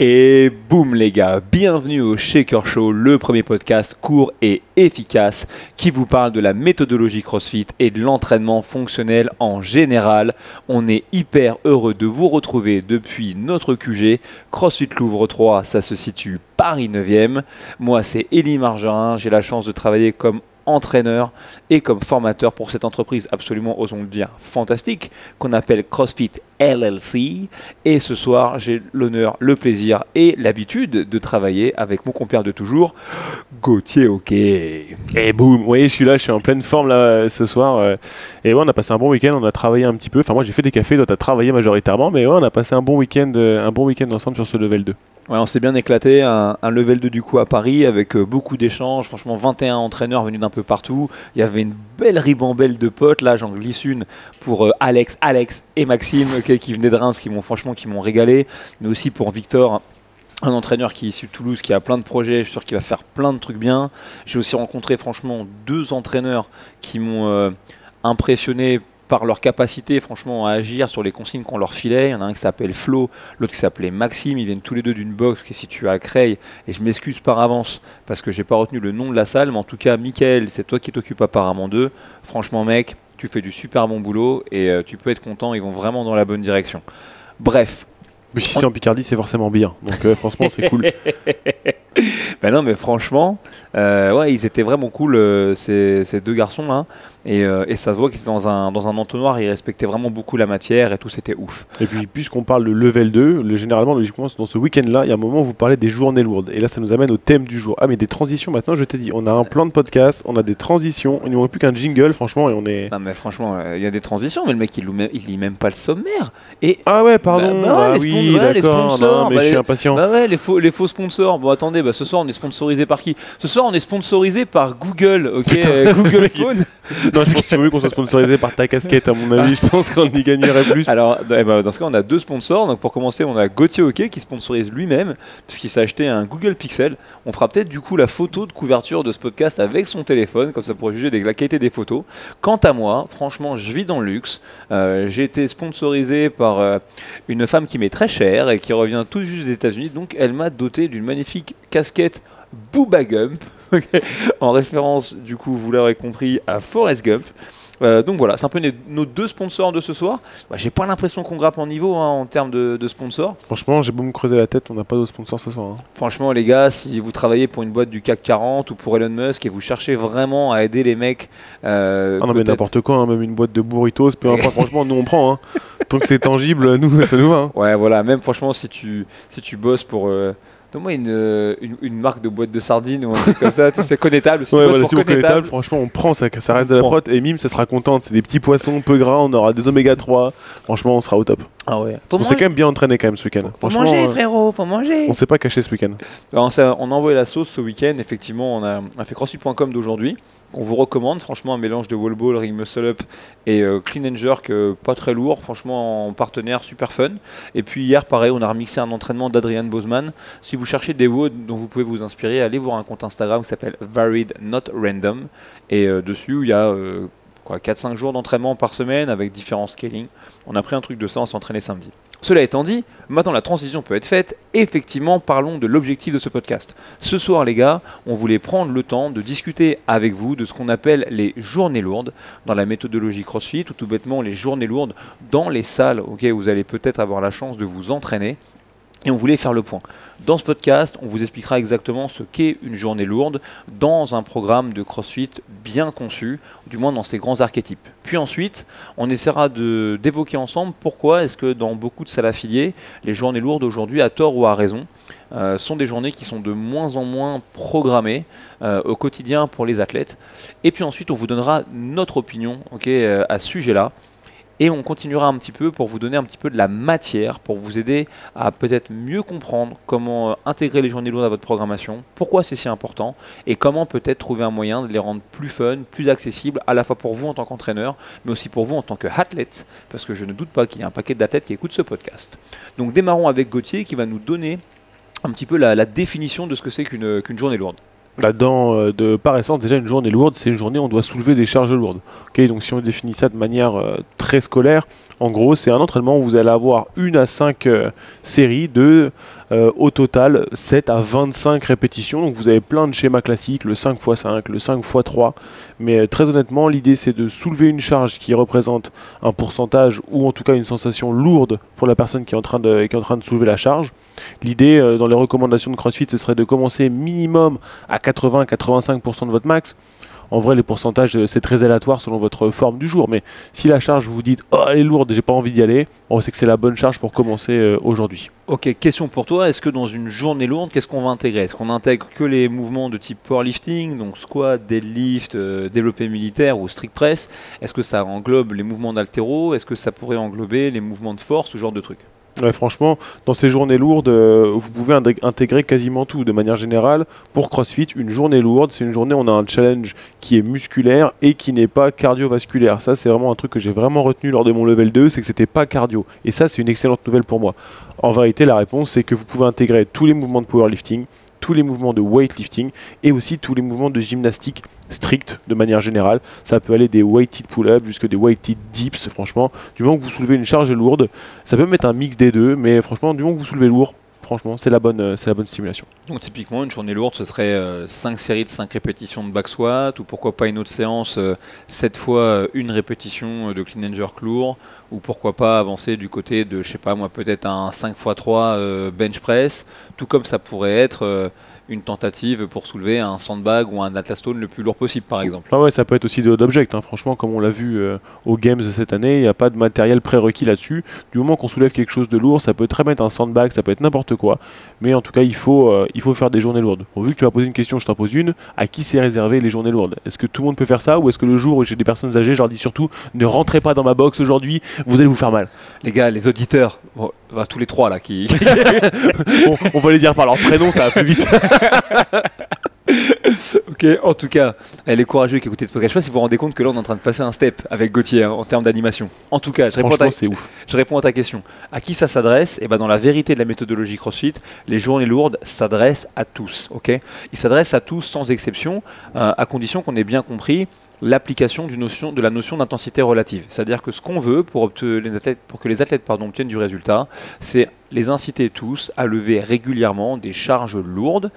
Et boum les gars, bienvenue au Shaker Show, le premier podcast court et efficace qui vous parle de la méthodologie CrossFit et de l'entraînement fonctionnel en général. On est hyper heureux de vous retrouver depuis notre QG. CrossFit Louvre 3, ça se situe Paris 9e. Moi c'est Élie Margerin, j'ai la chance de travailler comme entraîneur et comme formateur pour cette entreprise absolument, osons le dire, fantastique qu'on appelle CrossFit LLC. Et ce soir, j'ai l'honneur, le plaisir et l'habitude de travailler avec mon compère de toujours, Gauthier Ok. Et boum, oui, je suis là, je suis en pleine forme là ce soir. euh, et ouais, on a passé un bon week-end, on a travaillé un petit peu. Enfin, moi j'ai fait des cafés, toi t'as travaillé majoritairement, mais ouais, on a passé un bon week-end, euh, un bon week-end ensemble sur ce level 2. Ouais, on s'est bien éclaté, un, level 2 du coup à Paris avec euh, beaucoup d'échanges, franchement 21 entraîneurs venus d'un peu partout. Il y avait une belle ribambelle de potes, là j'en glisse une pour euh, Alex, Alex et Maxime qui venaient de Reims, qui m'ont franchement régalé, mais aussi pour Victor. Un entraîneur qui est issu de Toulouse, qui a plein de projets, je suis sûr qu'il va faire plein de trucs bien. J'ai aussi rencontré franchement deux entraîneurs qui m'ont euh, impressionné par leur capacité franchement à agir sur les consignes qu'on leur filait. Il y en a un qui s'appelle Flo, l'autre qui s'appelait Maxime. Ils viennent tous les deux d'une box qui est située à Creil. Et je m'excuse par avance parce que j'ai pas retenu le nom de la salle. Mais en tout cas, Michael, c'est toi qui t'occupes apparemment d'eux. Franchement, mec, tu fais du super bon boulot et euh, tu peux être content. Ils vont vraiment dans la bonne direction. Bref, Mais si c'est en Picardie, c'est forcément bien. Donc euh, franchement, c'est cool. Ben non, mais franchement, euh, ouais, ils étaient vraiment cool, euh, ces, ces deux garçons-là. Et, euh, et ça se voit qu'ils étaient dans un, dans un entonnoir, ils respectaient vraiment beaucoup la matière et tout, c'était ouf. Et puis, puisqu'on parle de level 2, le- généralement, logiquement, dans ce week-end-là, il y a un moment où vous parlez des journées lourdes. Et là, ça nous amène au thème du jour. Ah, mais des transitions maintenant, je t'ai dit, on a un plan de podcast, on a des transitions, il n'y aurait plus qu'un jingle, franchement, et on est. Non, mais franchement, il y a des transitions, mais le mec, il, lit même pas le sommaire. Et Ah ouais, pardon. Bah, bah ouais, ah les oui, ouais, les sponsors, non, mais bah, je suis les- impatient. bah ouais, les faux, les faux sponsors. Bon, attendez, bah, ce soir, on est sponsorisé par qui? Ce soir, on est sponsorisé par Google, ok Putain, euh, Google. Phone. non, je pense qu'il vaut mieux qu'on soit sponsorisé par ta casquette, à mon avis. Je pense qu'on y gagnerait plus. Alors, eh ben, dans ce cas, on a deux sponsors. Donc, pour commencer, on a Gauthier Hockey qui sponsorise lui-même, puisqu'il s'est acheté un Google Pixel. On fera peut-être du coup la photo de couverture de ce podcast avec son téléphone, comme ça pour juger de la qualité des photos. Quant à moi, franchement, je vis dans le luxe. Euh, J'ai été sponsorisé par euh, une femme qui m'est très chère et qui revient tout juste des États-Unis. Donc, elle m'a doté d'une magnifique casquette Booba Gump, en référence, du coup, vous l'aurez compris, à Forrest Gump. Euh, donc voilà, c'est un peu nos deux sponsors de ce soir. Bah, J'ai pas l'impression qu'on grappe en niveau hein, en termes de, de sponsors. Franchement, j'ai beau me creuser la tête, on n'a pas de sponsor ce soir. hein. Franchement, les gars, si vous travaillez pour une boîte du CAC 40 ou pour Elon Musk et vous cherchez vraiment à aider les mecs, euh, Ah non, mais n'importe quoi, hein, même une boîte de burritos, peu importe, franchement, nous on prend. Tant que c'est tangible, nous, ça nous va. Ouais, voilà, même franchement, si tu, si tu bosses pour. Euh, Donne-moi une, euh, une, une marque de boîte de sardines ou un truc comme ça, tu sais, connétable. Si Ouais, voilà, si connétable, table, franchement, on prend, ça, ça reste On de la prot. Et Mime, ça sera contente. C'est des petits poissons peu gras, on aura des oméga 3. Franchement, on sera au top. Ah ouais. on s'est quand même bien entraîné quand même ce week-end. Faut manger, euh, frérot, faut manger. on s'est pas caché ce week-end. On a envoyé la sauce ce week-end. Effectivement, on a, on a fait crossfit.com d'aujourd'hui. On vous recommande, franchement, un mélange de wall ball, ring muscle up et euh, clean and jerk, euh, pas très lourd, franchement, en partenaire, super fun. Et puis hier, pareil, on a remixé un entraînement d'Adrian Boseman. Si vous cherchez des WOD dont vous pouvez vous inspirer, allez voir un compte Instagram qui s'appelle Varied Not Random. Et euh, dessus, il y a euh, quoi, 4-5 jours d'entraînement par semaine avec différents scaling. On a pris un truc de ça, on s'est entraîné samedi. Cela étant dit, maintenant la transition peut être faite. Effectivement, parlons de l'objectif de ce podcast. Ce soir, les gars, on voulait prendre le temps de discuter avec vous de ce qu'on appelle les journées lourdes dans la méthodologie CrossFit ou tout bêtement les journées lourdes dans les salles auxquelles vous allez peut-être avoir la chance de vous entraîner. Et on voulait faire le point. Dans ce podcast, on vous expliquera exactement ce qu'est une journée lourde dans un programme de CrossFit bien conçu, du moins dans ses grands archétypes. Puis ensuite, on essaiera d'évoquer ensemble pourquoi est-ce que dans beaucoup de salles affiliées, les journées lourdes aujourd'hui, à tort ou à raison, euh, sont des journées qui sont de moins en moins programmées euh, au quotidien pour les athlètes. Et puis ensuite, on vous donnera notre opinion euh, à ce sujet-là. Et on continuera un petit peu pour vous donner un petit peu de la matière, pour vous aider à peut-être mieux comprendre comment euh, intégrer les journées lourdes à votre programmation, pourquoi c'est si important, et comment peut-être trouver un moyen de les rendre plus fun, plus accessibles, à la fois pour vous en tant qu'entraîneur, mais aussi pour vous en tant qu'athlète, parce que je ne doute pas qu'il y a un paquet d'athlètes qui écoutent ce podcast. Donc démarrons avec Gauthier qui va nous donner un petit peu la, définition de ce que c'est qu'une journée lourde. Là-dedans, euh, de par essence, déjà une journée lourde, c'est une journée où on doit soulever des charges lourdes. Donc si on définit ça de manière euh, très scolaire, en gros, c'est un entraînement où vous allez avoir une à cinq euh, séries de Euh, au total, 7 à 25 répétitions. Donc vous avez plein de schémas classiques, le 5x5, le 5x3. Mais euh, très honnêtement, l'idée c'est de soulever une charge qui représente un pourcentage ou en tout cas une sensation lourde pour la personne qui est en train de, qui est en train de soulever la charge. L'idée euh, dans les recommandations de CrossFit, ce serait de commencer minimum à 80-85% de votre max. En vrai, les pourcentages, euh, c'est très aléatoire selon votre forme du jour. Mais si la charge, vous dites, oh, elle est lourde, j'ai pas envie d'y aller, on sait que c'est la bonne charge pour commencer euh, aujourd'hui. Ok, question pour toi. Est-ce que dans une journée lourde, qu'est-ce qu'on va intégrer? Est-ce qu'on intègre que les mouvements de type powerlifting, donc squat, deadlift, euh, développé militaire ou strict press? Est-ce que ça englobe les mouvements d'altéro? Est-ce que ça pourrait englober les mouvements de force, ce genre de trucs? Franchement, dans ces journées lourdes, euh, vous pouvez intégrer quasiment tout. De manière générale, pour CrossFit, une journée lourde, c'est une journée où on a un challenge qui est musculaire et qui n'est pas cardiovasculaire. Ça, c'est vraiment un truc que j'ai vraiment retenu lors de mon level 2, c'est que c'était pas cardio. Et ça, c'est une excellente nouvelle pour moi. En vérité, la réponse, c'est que vous pouvez intégrer tous les mouvements de powerlifting, tous les mouvements de weightlifting et aussi tous les mouvements de gymnastique strict de manière générale. Ça peut aller des weighted pull-ups jusque des weighted dips, franchement. Du moment que vous soulevez une charge lourde, ça peut mettre un mix des deux, mais franchement, du moment que vous soulevez lourd, franchement, c'est la bonne, euh, c'est la bonne. Donc typiquement, une journée lourde, ce serait 5 séries de 5 répétitions de back squat, ou pourquoi pas une autre séance, 7 fois euh, une répétition euh, de clean and jerk lourd, ou pourquoi pas avancer du côté de, je sais pas moi, peut-être un 5 x 3 bench press, tout comme ça pourrait être euh, une tentative pour soulever un sandbag ou un athlastone le plus lourd possible par exemple. Ah ouais, ça peut être aussi d'object. hein. Franchement, comme on l'a vu euh, aux Games cette année, il n'y a pas de matériel prérequis là-dessus. Du moment qu'on soulève quelque chose de lourd, ça peut très bien être un sandbag, ça peut être n'importe quoi. Mais en tout cas, il faut, euh, il faut faire des journées lourdes. Bon, vu que tu m'as posé une question, je t'en pose une. À qui c'est réservé les journées lourdes? Est-ce que tout le monde peut faire ça Ou est-ce que le jour où j'ai des personnes âgées, je leur dis surtout ne rentrez pas dans ma box aujourd'hui, vous allez vous faire mal? Les gars, les auditeurs, bon, bah, tous les trois là qui... Bon, On va les dire par leur prénom, ça va plus vite. ok, en tout cas, elle est courageuse qui écoutait ce podcast. Je sais pas si vous vous rendez compte que là on est en train de passer un step avec Gauthier hein, en termes d'animation. En tout cas, je réponds, ta, ouf. je réponds à ta question. À qui ça s'adresse? Et ben dans la vérité de la méthodologie CrossFit, les journées lourdes s'adressent à tous. Ok? Ils s'adressent à tous sans exception, euh, à condition qu'on ait bien compris l'application de la notion d'intensité relative. C'est-à-dire que ce qu'on veut pour, pour que les athlètes obtiennent du résultat, c'est les inciter tous à lever régulièrement des charges lourdes.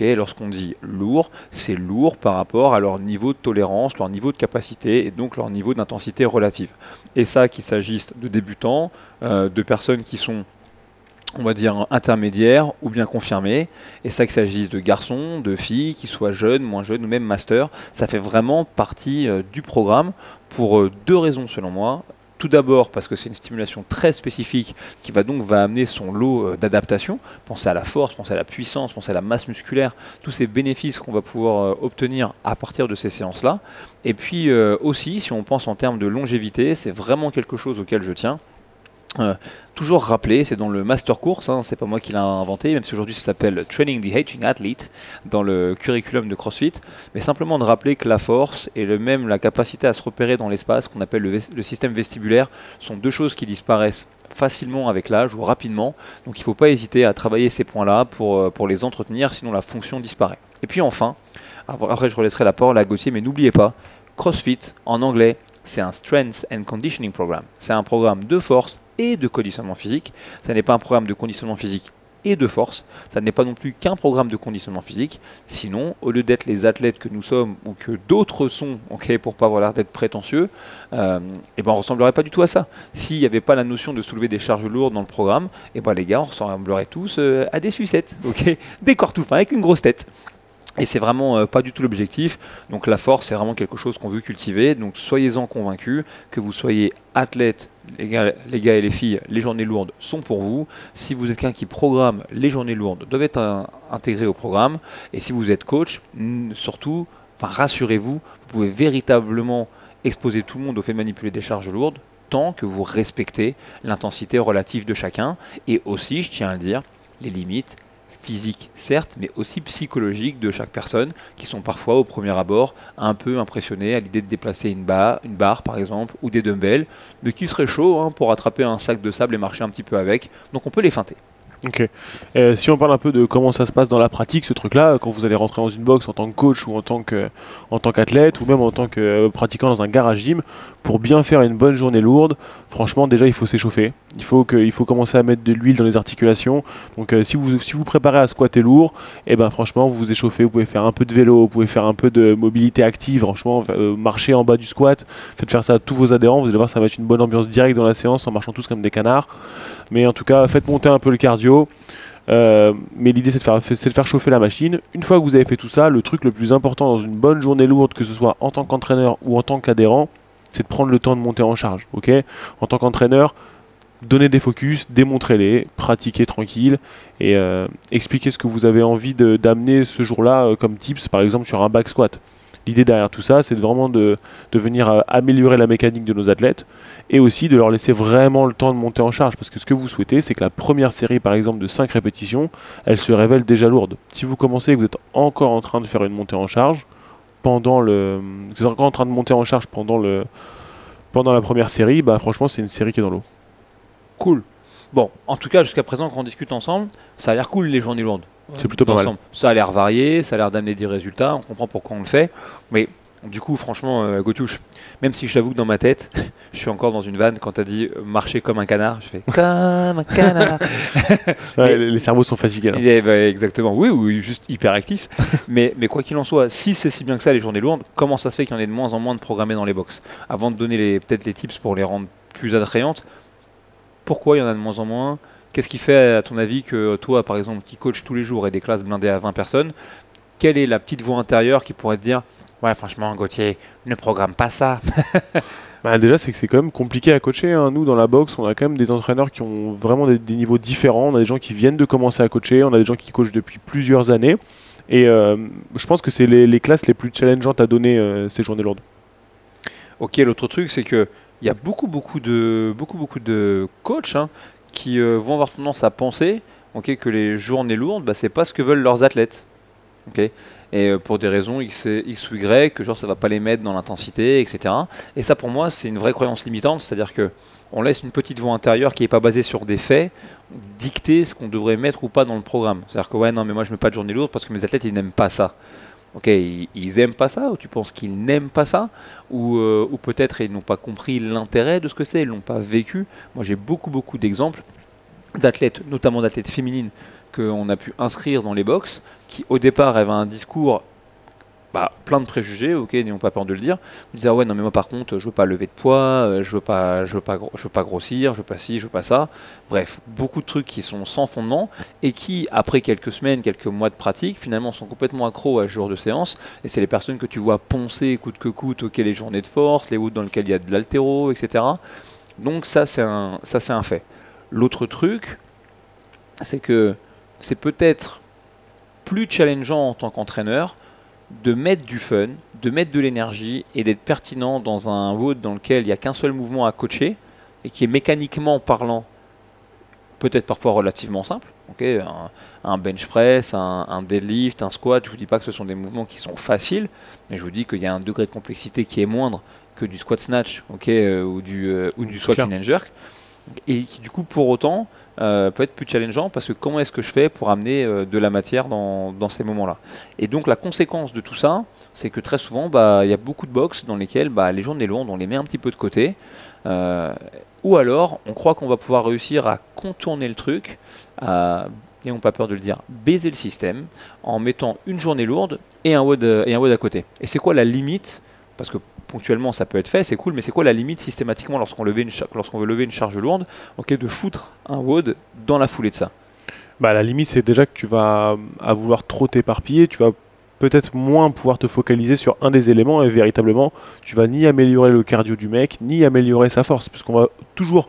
Lorsqu'on dit lourd, c'est lourd par rapport à leur niveau de tolérance, leur niveau de capacité et donc leur niveau d'intensité relative. Et ça, qu'il s'agisse de débutants, euh, de personnes qui sont on va dire intermédiaires ou bien confirmés, et ça qu'il s'agisse de garçons, de filles, qui soient jeunes, moins jeunes ou même master, ça fait vraiment partie euh, du programme pour euh, deux raisons selon moi. Tout d'abord parce que c'est une stimulation très spécifique qui va donc amener son lot euh, d'adaptation. Pensez à la force, pensez à la puissance, pensez à la masse musculaire, tous ces bénéfices qu'on va pouvoir obtenir à partir de ces séances-là. Et puis aussi, si on pense en termes de longévité, c'est vraiment quelque chose auquel je tiens. Euh, toujours rappeler, c'est dans le master course, hein, c'est pas moi qui l'ai inventé, même si aujourd'hui ça s'appelle Training the Aging Athlete dans le curriculum de CrossFit, mais simplement de rappeler que la force et le même la capacité à se repérer dans l'espace, qu'on appelle le, système vestibulaire, sont deux choses qui disparaissent facilement avec l'âge ou rapidement, donc il ne faut pas hésiter à travailler ces points-là pour, euh, pour les entretenir, sinon la fonction disparaît. Et puis enfin, après je relaisserai la parole à Gauthier, mais n'oubliez pas, CrossFit en anglais, c'est un Strength and Conditioning Program. C'est un programme de force et de conditionnement physique. Ça n'est pas un programme de conditionnement physique et de force. Ça n'est pas non plus qu'un programme de conditionnement physique. Sinon, au lieu d'être les athlètes que nous sommes ou que d'autres sont, ok, pour pas avoir l'air d'être prétentieux, euh, eh ben on ressemblerait pas du tout à ça. S'il n'y avait pas la notion de soulever des charges lourdes dans le programme, eh ben les gars, on ressemblerait tous euh, à des sucettes, ok, des corps tout fins avec une grosse tête. Et c'est vraiment euh, pas du tout l'objectif. Donc la force, c'est vraiment quelque chose qu'on veut cultiver. Donc soyez-en convaincus que vous soyez athlète, les gars, les gars et les filles, les journées lourdes sont pour vous. Si vous êtes quelqu'un qui programme, les journées lourdes doivent être intégrées au programme. Et si vous êtes coach, surtout, rassurez-vous, vous pouvez véritablement exposer tout le monde au fait de manipuler des charges lourdes tant que vous respectez l'intensité relative de chacun et aussi, je tiens à le dire, les limites physiques, certes, mais aussi psychologiques de chaque personne, qui sont parfois au premier abord un peu impressionnés à l'idée de déplacer une, barre, une barre par exemple, ou des dumbbells, mais qui seraient chauds hein, pour attraper un sac de sable et marcher un petit peu avec, donc on peut les feinter. Ok. Euh, si on parle un peu de comment ça se passe dans la pratique, ce truc-là, quand vous allez rentrer dans une box en tant que coach ou en tant qu'athlète ou même en tant que euh, pratiquant dans un garage gym, pour bien faire une bonne journée lourde, franchement déjà il faut s'échauffer. Il faut faut commencer à mettre de l'huile dans les articulations. Donc euh, si vous si vous préparez à squatter lourd, et ben franchement vous vous échauffez, vous pouvez faire un peu de vélo, vous pouvez faire un peu de mobilité active, franchement marcher en bas du squat, faites faire ça à tous vos adhérents, vous allez voir ça va être une bonne ambiance directe dans la séance en marchant tous comme des canards. Mais en tout cas, faites monter un peu le cardio. Euh, mais l'idée c'est de, faire, chauffer la machine. Une fois que vous avez fait tout ça, le truc le plus important dans une bonne journée lourde, que ce soit en tant qu'entraîneur ou en tant qu'adhérent, c'est de prendre le temps de monter en charge. en tant qu'entraîneur, donnez des focus, démontrez-les, pratiquez tranquille et euh, expliquez ce que vous avez envie d'amener ce jour-là euh, comme tips, par exemple sur un back squat. L'idée derrière tout ça, c'est vraiment de, venir euh, améliorer la mécanique de nos athlètes et aussi de leur laisser vraiment le temps de monter en charge. Parce que ce que vous souhaitez, c'est que la première série, par exemple, de 5 répétitions, elle se révèle déjà lourde. Si vous commencez et que vous êtes encore en train de faire une montée en charge, pendant le, vous êtes encore en train de monter en charge pendant, pendant la première série, bah franchement, c'est une série qui est dans l'eau. Cool. Bon, en tout cas, jusqu'à présent, quand on discute ensemble, ça a l'air cool les journées lourdes. C'est plutôt pas mal. Ça a l'air varié, ça a l'air d'amener des résultats, on comprend pourquoi on le fait. Mais du coup, franchement, euh, Gotouche, même si je t'avoue que dans ma tête, je suis encore dans une vanne quand t'as dit euh, marcher comme un canard, je fais comme un canard. Ouais, les, cerveaux sont fatigués. là. Eh ben, exactement, oui, oui, juste hyper actif. mais, mais quoi qu'il en soit, si c'est si bien que ça les journées lourdes, comment ça se fait qu'il y en ait de moins en moins de programmés dans les box? Avant de donner peut-être les tips pour les rendre plus attrayantes, pourquoi il y en a de moins en moins? Qu'est-ce qui fait, à ton avis, que toi, par exemple, qui coach tous les jours et des classes blindées à 20 personnes, quelle est la petite voix intérieure qui pourrait te dire Ouais, franchement, Gauthier, ne programme pas ça Bah, déjà, c'est que c'est quand même compliqué à coacher. hein. Nous, dans la boxe, on a quand même des entraîneurs qui ont vraiment des, des niveaux différents. On a des gens qui viennent de commencer à coacher, on a des gens qui coachent depuis plusieurs années. Et euh, je pense que c'est les, les classes les plus challengeantes à donner euh, ces journées lourdes. Ok, l'autre truc, c'est que il y a beaucoup, beaucoup de, beaucoup, beaucoup de coachs hein, qui euh, vont avoir tendance à penser que les journées lourdes, bah, c'est pas ce que veulent leurs athlètes. et euh, pour des raisons X, X ou Y, que genre ça va pas les mettre dans l'intensité, etc. Et ça, pour moi, c'est une vraie croyance limitante, c'est-à-dire que on laisse une petite voix intérieure qui n'est pas basée sur des faits dicter ce qu'on devrait mettre ou pas dans le programme. C'est-à-dire que ouais, non, mais moi je mets pas de journée lourde parce que mes athlètes ils n'aiment pas ça. Ok, ils, ils aiment pas ça ou tu penses qu'ils n'aiment pas ça ou, euh, ou peut-être ils n'ont pas compris l'intérêt de ce que c'est, ils l'ont pas vécu. Moi j'ai beaucoup beaucoup d'exemples d'athlètes, notamment d'athlètes féminines qu'on a pu inscrire dans les box, qui au départ avaient un discours bah, plein de préjugés, ok, n'ayons pas peur de le dire. Ils disaient ah ouais non mais moi par contre je veux pas lever de poids, euh, je veux pas, je veux pas, je veux pas grossir, je veux pas ci, je veux pas ça. Bref, beaucoup de trucs qui sont sans fondement et qui après quelques semaines, quelques mois de pratique, finalement sont complètement accros à ce jour de séance. Et c'est les personnes que tu vois poncer coûte que coûte, ok les journées de force, les routes dans lesquelles il y a de l'altéro, etc. Donc ça c'est un, ça c'est un fait. L'autre truc, c'est que c'est peut-être plus challengeant en tant qu'entraîneur de mettre du fun, de mettre de l'énergie et d'être pertinent dans un WOD dans lequel il n'y a qu'un seul mouvement à coacher et qui est mécaniquement parlant peut-être parfois relativement simple. un, un bench press, un, un deadlift, un squat, je ne vous dis pas que ce sont des mouvements qui sont faciles, mais je vous dis qu'il y a un degré de complexité qui est moindre que du squat snatch euh, ou, du, euh, ou du squat clean and jerk. Et qui du coup pour autant euh, peut être plus challengeant parce que comment est-ce que je fais pour amener euh, de la matière dans, ces moments-là? Et donc la conséquence de tout ça, c'est que très souvent, bah, il y a beaucoup de box dans lesquelles bah, les journées lourdes, on les met un petit peu de côté. Euh, ou alors, on croit qu'on va pouvoir réussir à contourner le truc, à, n'ayons pas peur de le dire, baiser le système, en mettant une journée lourde et un WOD, et un WOD à côté. Et c'est quoi la limite? Parce que ponctuellement ça peut être fait, c'est cool, mais c'est quoi la limite systématiquement lorsqu'on lorsqu'on veut lever une charge lourde de foutre un WOD dans la foulée de ça? Bah, la limite, c'est déjà que tu vas à vouloir trop t'éparpiller, tu vas peut-être moins pouvoir te focaliser sur un des éléments et véritablement, tu vas ni améliorer le cardio du mec, ni améliorer sa force, parce qu'on va toujours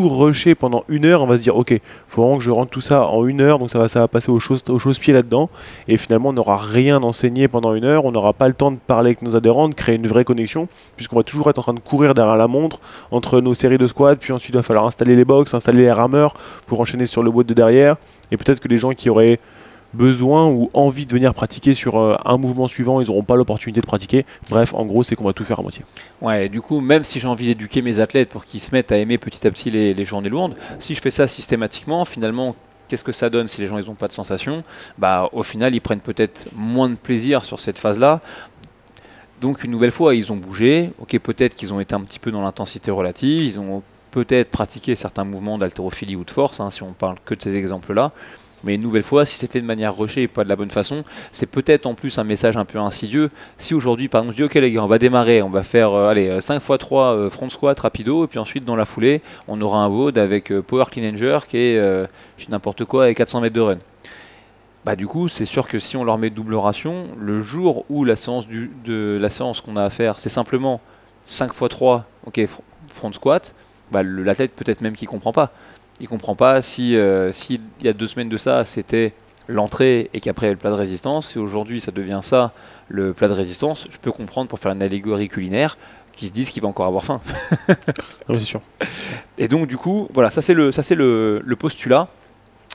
rusher pendant une heure, on va se dire, ok, faut vraiment que je rentre tout ça en une heure, donc ça va, ça va passer aux choses, aux pieds là-dedans, et finalement, on n'aura rien enseigné pendant une heure, on n'aura pas le temps de parler avec nos adhérents, de créer une vraie connexion, puisqu'on va toujours être en train de courir derrière la montre entre nos séries de squats, puis ensuite il va falloir installer les box, installer les rameurs pour enchaîner sur le boîte de derrière, et peut-être que les gens qui auraient besoin ou envie de venir pratiquer sur euh, un mouvement suivant, ils n'auront pas l'opportunité de pratiquer. Bref, en gros, c'est qu'on va tout faire à moitié. Ouais, du coup, même si j'ai envie d'éduquer mes athlètes pour qu'ils se mettent à aimer petit à petit les, les journées lourdes, si je fais ça systématiquement, finalement, qu'est-ce que ça donne si les gens ils n'ont pas de sensation Bah au final ils prennent peut-être moins de plaisir sur cette phase-là. Donc une nouvelle fois ils ont bougé. Ok peut-être qu'ils ont été un petit peu dans l'intensité relative. Ils ont peut-être pratiqué certains mouvements d'haltérophilie ou de force, hein, si on parle que de ces exemples-là. Mais une nouvelle fois, si c'est fait de manière rushée et pas de la bonne façon, c'est peut-être en plus un message un peu insidieux. Si aujourd'hui, par exemple, je dis, ok les gars, on va démarrer, on va faire euh, allez, 5 x 3 front squat rapido, et puis ensuite dans la foulée, on aura un WOD avec euh, Power Clean qui est, euh, n'importe quoi, avec 400 mètres de run. Bah, du coup, c'est sûr que si on leur met double ration, le jour où la séance, de, la séance qu'on a à faire, c'est simplement 5 x 3 ok, front squat, bah, l'athlète peut-être même qu'il comprend pas il comprend pas si euh, s'il y a deux semaines de ça c'était l'entrée et qu'après le plat de résistance. Et aujourd'hui ça devient ça le plat de résistance. Je peux comprendre pour faire une allégorie culinaire qui se disent qu'il va encore avoir faim. Oui, c'est sûr. et donc du coup voilà ça c'est le ça c'est le, postulat.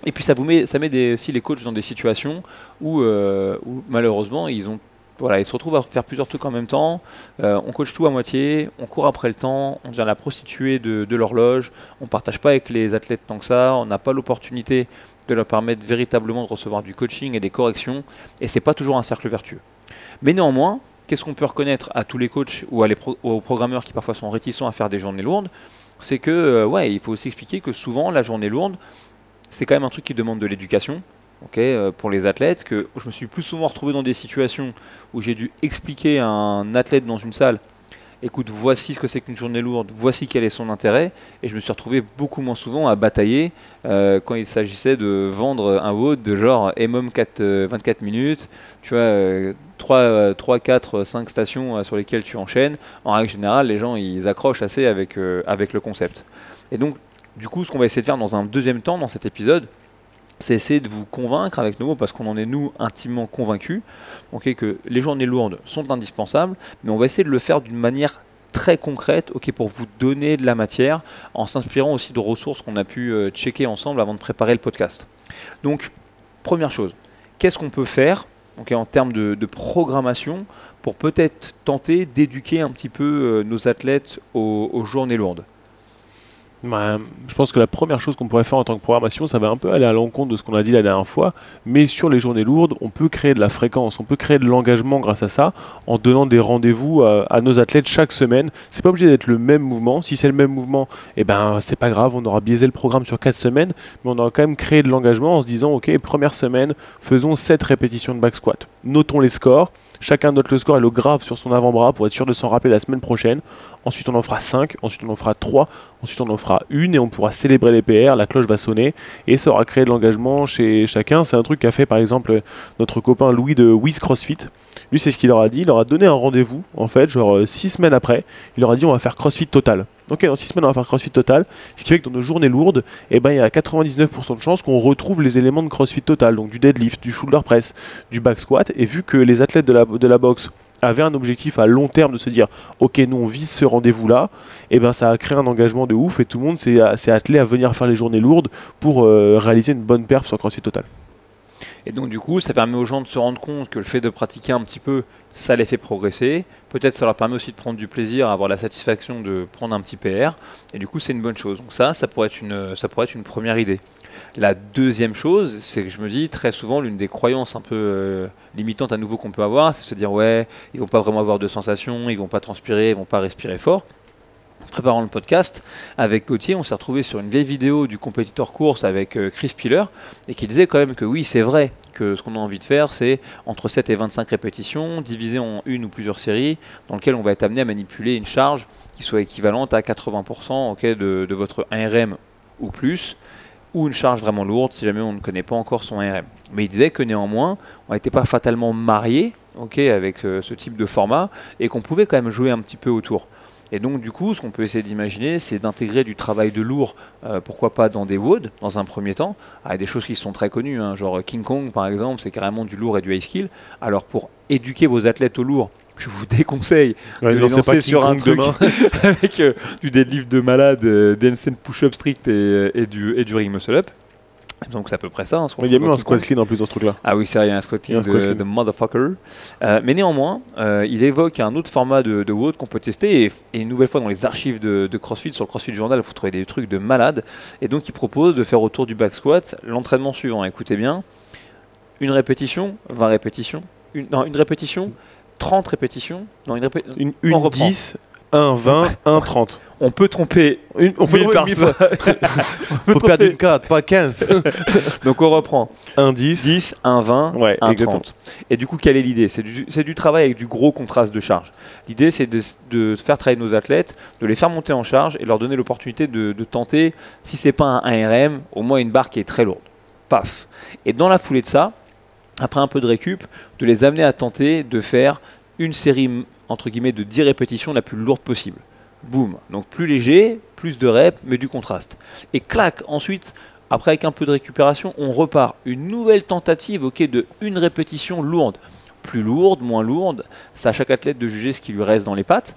Et puis ça vous met ça met des, aussi les coachs dans des situations où, euh, où malheureusement ils ont voilà, ils se retrouvent à faire plusieurs trucs en même temps. Euh, on coach tout à moitié, on court après le temps, on devient la prostituée de, l'horloge, on ne partage pas avec les athlètes tant que ça, on n'a pas l'opportunité de leur permettre véritablement de recevoir du coaching et des corrections, et c'est pas toujours un cercle vertueux. Mais néanmoins, qu'est-ce qu'on peut reconnaître à tous les coachs ou aux programmeurs qui parfois sont réticents à faire des journées lourdes? C'est que, euh, il faut aussi expliquer que souvent la journée lourde, c'est quand même un truc qui demande de l'éducation, euh, pour les athlètes, que je me suis plus souvent retrouvé dans des situations où j'ai dû expliquer à un athlète dans une salle écoute, voici ce que c'est qu'une journée lourde, voici quel est son intérêt, et je me suis retrouvé beaucoup moins souvent à batailler euh, quand il s'agissait de vendre un WOD de genre EMOM 4, 24 minutes, tu vois, 3, 3, 4, 5 stations euh, sur lesquelles tu enchaînes. En règle générale, les gens, ils accrochent assez avec, avec le concept. Et donc, du coup, ce qu'on va essayer de faire dans un deuxième temps, dans cet épisode, c'est essayer de vous convaincre avec nos mots, parce qu'on en est nous intimement convaincus, que les journées lourdes sont indispensables, mais on va essayer de le faire d'une manière très concrète ok, pour vous donner de la matière, en s'inspirant aussi de ressources qu'on a pu euh, checker ensemble avant de préparer le podcast. Donc, première chose, qu'est-ce qu'on peut faire en termes de, programmation pour peut-être tenter d'éduquer un petit peu euh, nos athlètes aux journées lourdes bah, je pense que la première chose qu'on pourrait faire en tant que programmation, ça va un peu aller à l'encontre de ce qu'on a dit la dernière fois, mais sur les journées lourdes, on peut créer de la fréquence, on peut créer de l'engagement grâce à ça, en donnant des rendez-vous à, nos athlètes chaque semaine. C'est pas obligé d'être le même mouvement. Si c'est le même mouvement, eh ben c'est pas grave, on aura biaisé le programme sur 4 semaines, mais on aura quand même créé de l'engagement en se disant, ok, première semaine, faisons 7 répétitions de back squat. Notons les scores. Chacun note le score et le grave sur son avant-bras pour être sûr de s'en rappeler la semaine prochaine. Ensuite, on en fera 5, ensuite, on en fera 3, ensuite, on en fera une et on pourra célébrer les PR. La cloche va sonner et ça aura créé de l'engagement chez chacun. C'est un truc qu'a fait par exemple notre copain Louis de Wiz CrossFit. Lui, c'est ce qu'il leur a dit. Il leur a donné un rendez-vous, en fait, genre 6 euh, semaines après. Il leur a dit on va faire CrossFit total. Ok, dans 6 semaines, on va faire CrossFit total. Ce qui fait que dans nos journées lourdes, eh ben, il y a 99% de chances qu'on retrouve les éléments de CrossFit total. Donc du deadlift, du shoulder press, du back squat. Et vu que les athlètes de la, de boxe avaient un objectif à long terme de se dire ok nous on vise ce rendez-vous là et eh ben ça a créé un engagement de ouf et tout le monde s'est attelé à venir faire les journées lourdes pour euh, réaliser une bonne perf sur CrossFit Total. Et donc du coup, ça permet aux gens de se rendre compte que le fait de pratiquer un petit peu, ça les fait progresser. Peut-être ça leur permet aussi de prendre du plaisir, avoir la satisfaction de prendre un petit PR. Et du coup, c'est une bonne chose. Donc ça, ça pourrait être une, ça pourrait être une première idée. La deuxième chose, c'est que je me dis très souvent l'une des croyances un peu euh, limitantes à nouveau qu'on peut avoir, c'est de se dire ouais, ils vont pas vraiment avoir de sensations, ils vont pas transpirer, ils vont pas respirer fort préparant le podcast avec Gauthier, on s'est retrouvé sur une vieille vidéo du compétiteur course avec euh, Chris Piller et qui disait quand même que oui, c'est vrai que ce qu'on a envie de faire, c'est entre 7 et 25 répétitions, divisées en une ou plusieurs séries, dans lesquelles on va être amené à manipuler une charge qui soit équivalente à 80% de, votre ARM ou plus, ou une charge vraiment lourde si jamais on ne connaît pas encore son ARM. Mais il disait que néanmoins, on n'était pas fatalement marié avec euh, ce type de format et qu'on pouvait quand même jouer un petit peu autour. Et donc, du coup, ce qu'on peut essayer d'imaginer, c'est d'intégrer du travail de lourd, euh, pourquoi pas dans des WOD, dans un premier temps, avec des choses qui sont très connues, hein, genre King Kong par exemple, c'est carrément du lourd et du high skill. Alors, pour éduquer vos athlètes au lourd, je vous déconseille de les lancer sur un truc avec euh, du deadlift de malade, euh, des push-up strict et, du, et du ring muscle-up. Donc c'est à peu près ça. hein, qu'on Il y a même un squat clean en plus dans ce truc-là. Ah oui, c'est vrai, il y a un squat un clean squat de, clean. de motherfucker. Euh, mais néanmoins, euh, il évoque un autre format de, de WOD qu'on peut tester. Et, et une nouvelle fois, dans les archives de, de CrossFit, sur le CrossFit Journal, vous trouvez des trucs de malade. Et donc, il propose de faire autour du back squat l'entraînement suivant. Écoutez bien une répétition, 20 répétitions. Une, non, une répétition, 30 répétitions. Non, une répé- Une, une reprend. 10, un 20, un 30. On peut tromper. Une, on peut mille mille personnes. Faut perdre une carte, pas 15. Donc, on reprend. un 10. 10, un 20, Ouais, un exactement. 30. Et du coup, quelle est l'idée? C'est du, c'est du travail avec du gros contraste de charge. L'idée, c'est de, de faire travailler nos athlètes, de les faire monter en charge et leur donner l'opportunité de, de tenter, si c'est pas un 1RM, au moins une barre qui est très lourde. Paf. Et dans la foulée de ça, après un peu de récup, de les amener à tenter de faire une série entre guillemets de 10 répétitions la plus lourde possible. Boum. Donc plus léger, plus de reps, mais du contraste. Et clac, ensuite, après avec un peu de récupération, on repart. Une nouvelle tentative, ok, de une répétition lourde. Plus lourde, moins lourde. C'est à chaque athlète de juger ce qui lui reste dans les pattes.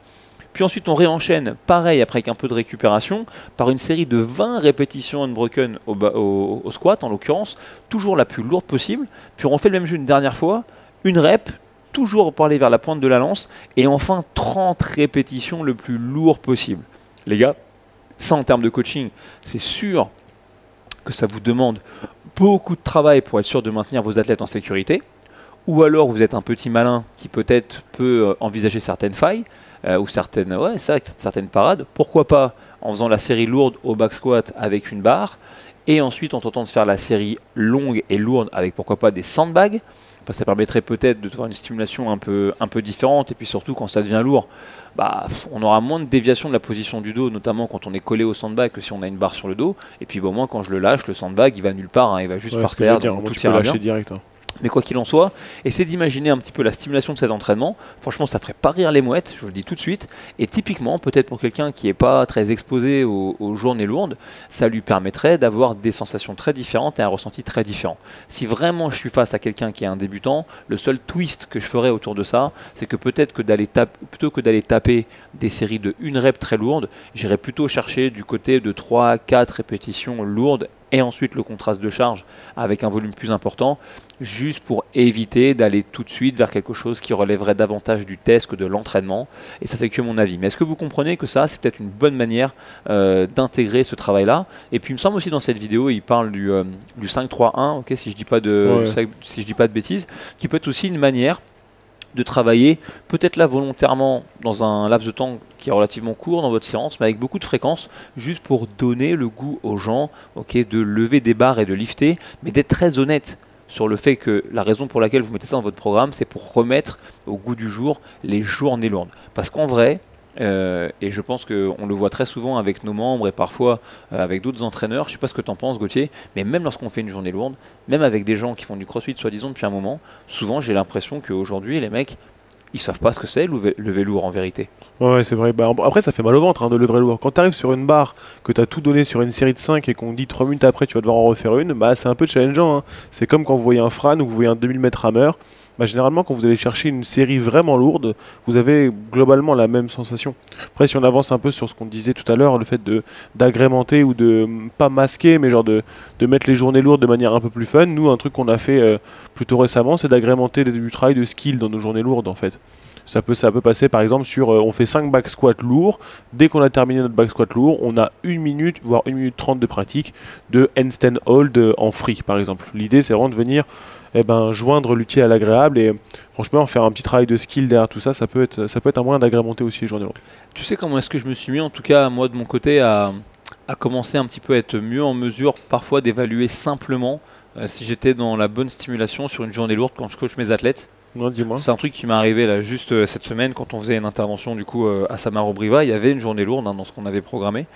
Puis ensuite, on réenchaîne, pareil, après avec un peu de récupération, par une série de 20 répétitions unbroken au, au- squat, en l'occurrence, toujours la plus lourde possible. Puis on refait le même jeu une dernière fois, une rep, toujours pour aller vers la pointe de la lance, et enfin 30 répétitions le plus lourd possible. Les gars, ça en termes de coaching, c'est sûr que ça vous demande beaucoup de travail pour être sûr de maintenir vos athlètes en sécurité, ou alors vous êtes un petit malin qui peut-être peut euh, envisager certaines failles, euh, ou certaines, ouais, certaines parades. Pourquoi pas en faisant la série lourde au back squat avec une barre, et ensuite en tentant de faire la série longue et lourde avec pourquoi pas des sandbags. Parce que ça permettrait peut-être de avoir une stimulation un peu, un peu différente, et puis surtout quand ça devient lourd, bah, on aura moins de déviation de la position du dos, notamment quand on est collé au sandbag que si on a une barre sur le dos. Et puis bah, au moins quand je le lâche, le sandbag il va nulle part, hein, il va juste Ouais, par terre, dire, donc moi, tout tu peux ira bien. lâcher direct. hein. Mais quoi qu'il en soit, essayez d'imaginer un petit peu la stimulation de cet entraînement. Franchement, ça ferait pas rire les mouettes, je vous le dis tout de suite. Et typiquement, peut-être pour quelqu'un qui n'est pas très exposé aux, journées lourdes, ça lui permettrait d'avoir des sensations très différentes et un ressenti très différent. Si vraiment je suis face à quelqu'un qui est un débutant, le seul twist que je ferais autour de ça, c'est que peut-être que d'aller plutôt que d'aller taper des séries de une rep très lourde, j'irais plutôt chercher du côté de 3 4 répétitions lourdes et ensuite le contraste de charge avec un volume plus important, juste pour éviter d'aller tout de suite vers quelque chose qui relèverait davantage du test que de l'entraînement. Et ça, c'est que mon avis. Mais est-ce que vous comprenez que ça, c'est peut-être une bonne manière euh, d'intégrer ce travail-là? Et puis, il me semble aussi dans cette vidéo, il parle du, euh, du 5-3-1, ok, si je dis pas de, Ouais. si je dis pas de bêtises, qui peut être aussi une manière de travailler, peut-être là volontairement dans un laps de temps qui est relativement court dans votre séance, mais avec beaucoup de fréquence, juste pour donner le goût aux gens de lever des barres et de lifter, mais d'être très honnête sur le fait que la raison pour laquelle vous mettez ça dans votre programme, c'est pour remettre au goût du jour les journées lourdes. Parce qu'en vrai, euh, et je pense qu'on le voit très souvent avec nos membres et parfois euh, avec d'autres entraîneurs, je sais pas ce que tu en penses Gauthier, mais même lorsqu'on fait une journée lourde, même avec des gens qui font du crossfit soi-disant depuis un moment, souvent j'ai l'impression qu'aujourd'hui les mecs, ils savent pas ce que c'est lever lourd en vérité. Ouais, c'est vrai. Bah, après, ça fait mal au ventre hein, de lever lourd. Quand tu arrives sur une barre, que tu as tout donné sur une série de 5 et qu'on dit 3 minutes après tu vas devoir en refaire une, bah, c'est un peu challengeant. hein. C'est comme quand vous voyez un Fran ou vous voyez un 2000 mètres hammer. Bah, généralement, quand vous allez chercher une série vraiment lourde, vous avez globalement la même sensation. Après, si on avance un peu sur ce qu'on disait tout à l'heure, le fait d'agrémenter ou de hum, pas masquer, mais genre de, de mettre les journées lourdes de manière un peu plus fun, nous, un truc qu'on a fait euh, plutôt récemment, c'est d'agrémenter du travail de skill dans nos journées lourdes en fait. Ça peut, ça peut passer par exemple sur euh, on fait 5 back squats lourds. Dès qu'on a terminé notre back squat lourd, on a une minute, voire une minute 30 de pratique de handstand hold euh, en free par exemple. L'idée c'est vraiment de venir eh ben, joindre l'utile à l'agréable et franchement faire un petit travail de skill derrière tout ça, ça peut être, ça peut être un moyen d'agrémenter aussi les journées lourdes. Tu sais comment est-ce que je me suis mis, en tout cas moi de mon côté, à, à commencer un petit peu à être mieux en mesure parfois d'évaluer simplement euh, si j'étais dans la bonne stimulation sur une journée lourde quand je coach mes athlètes. Non, dis-moi. C'est un truc qui m'est arrivé là juste euh, cette semaine quand on faisait une intervention du coup euh, à Samaro Briva. Il y avait une journée lourde hein, dans ce qu'on avait programmé.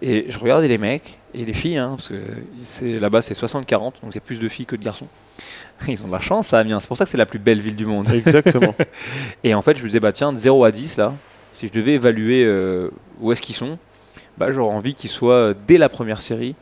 Et je regardais les mecs et les filles, hein, parce que c'est, là-bas c'est 60-40, donc il y a plus de filles que de garçons. Ils ont de la chance, ça, Amiens. C'est pour ça que c'est la plus belle ville du monde. Exactement. Et en fait, je me disais, bah tiens, de 0 à 10, là, si je devais évaluer euh, où est-ce qu'ils sont, bah j'aurais envie qu'ils soient euh, dès la première série,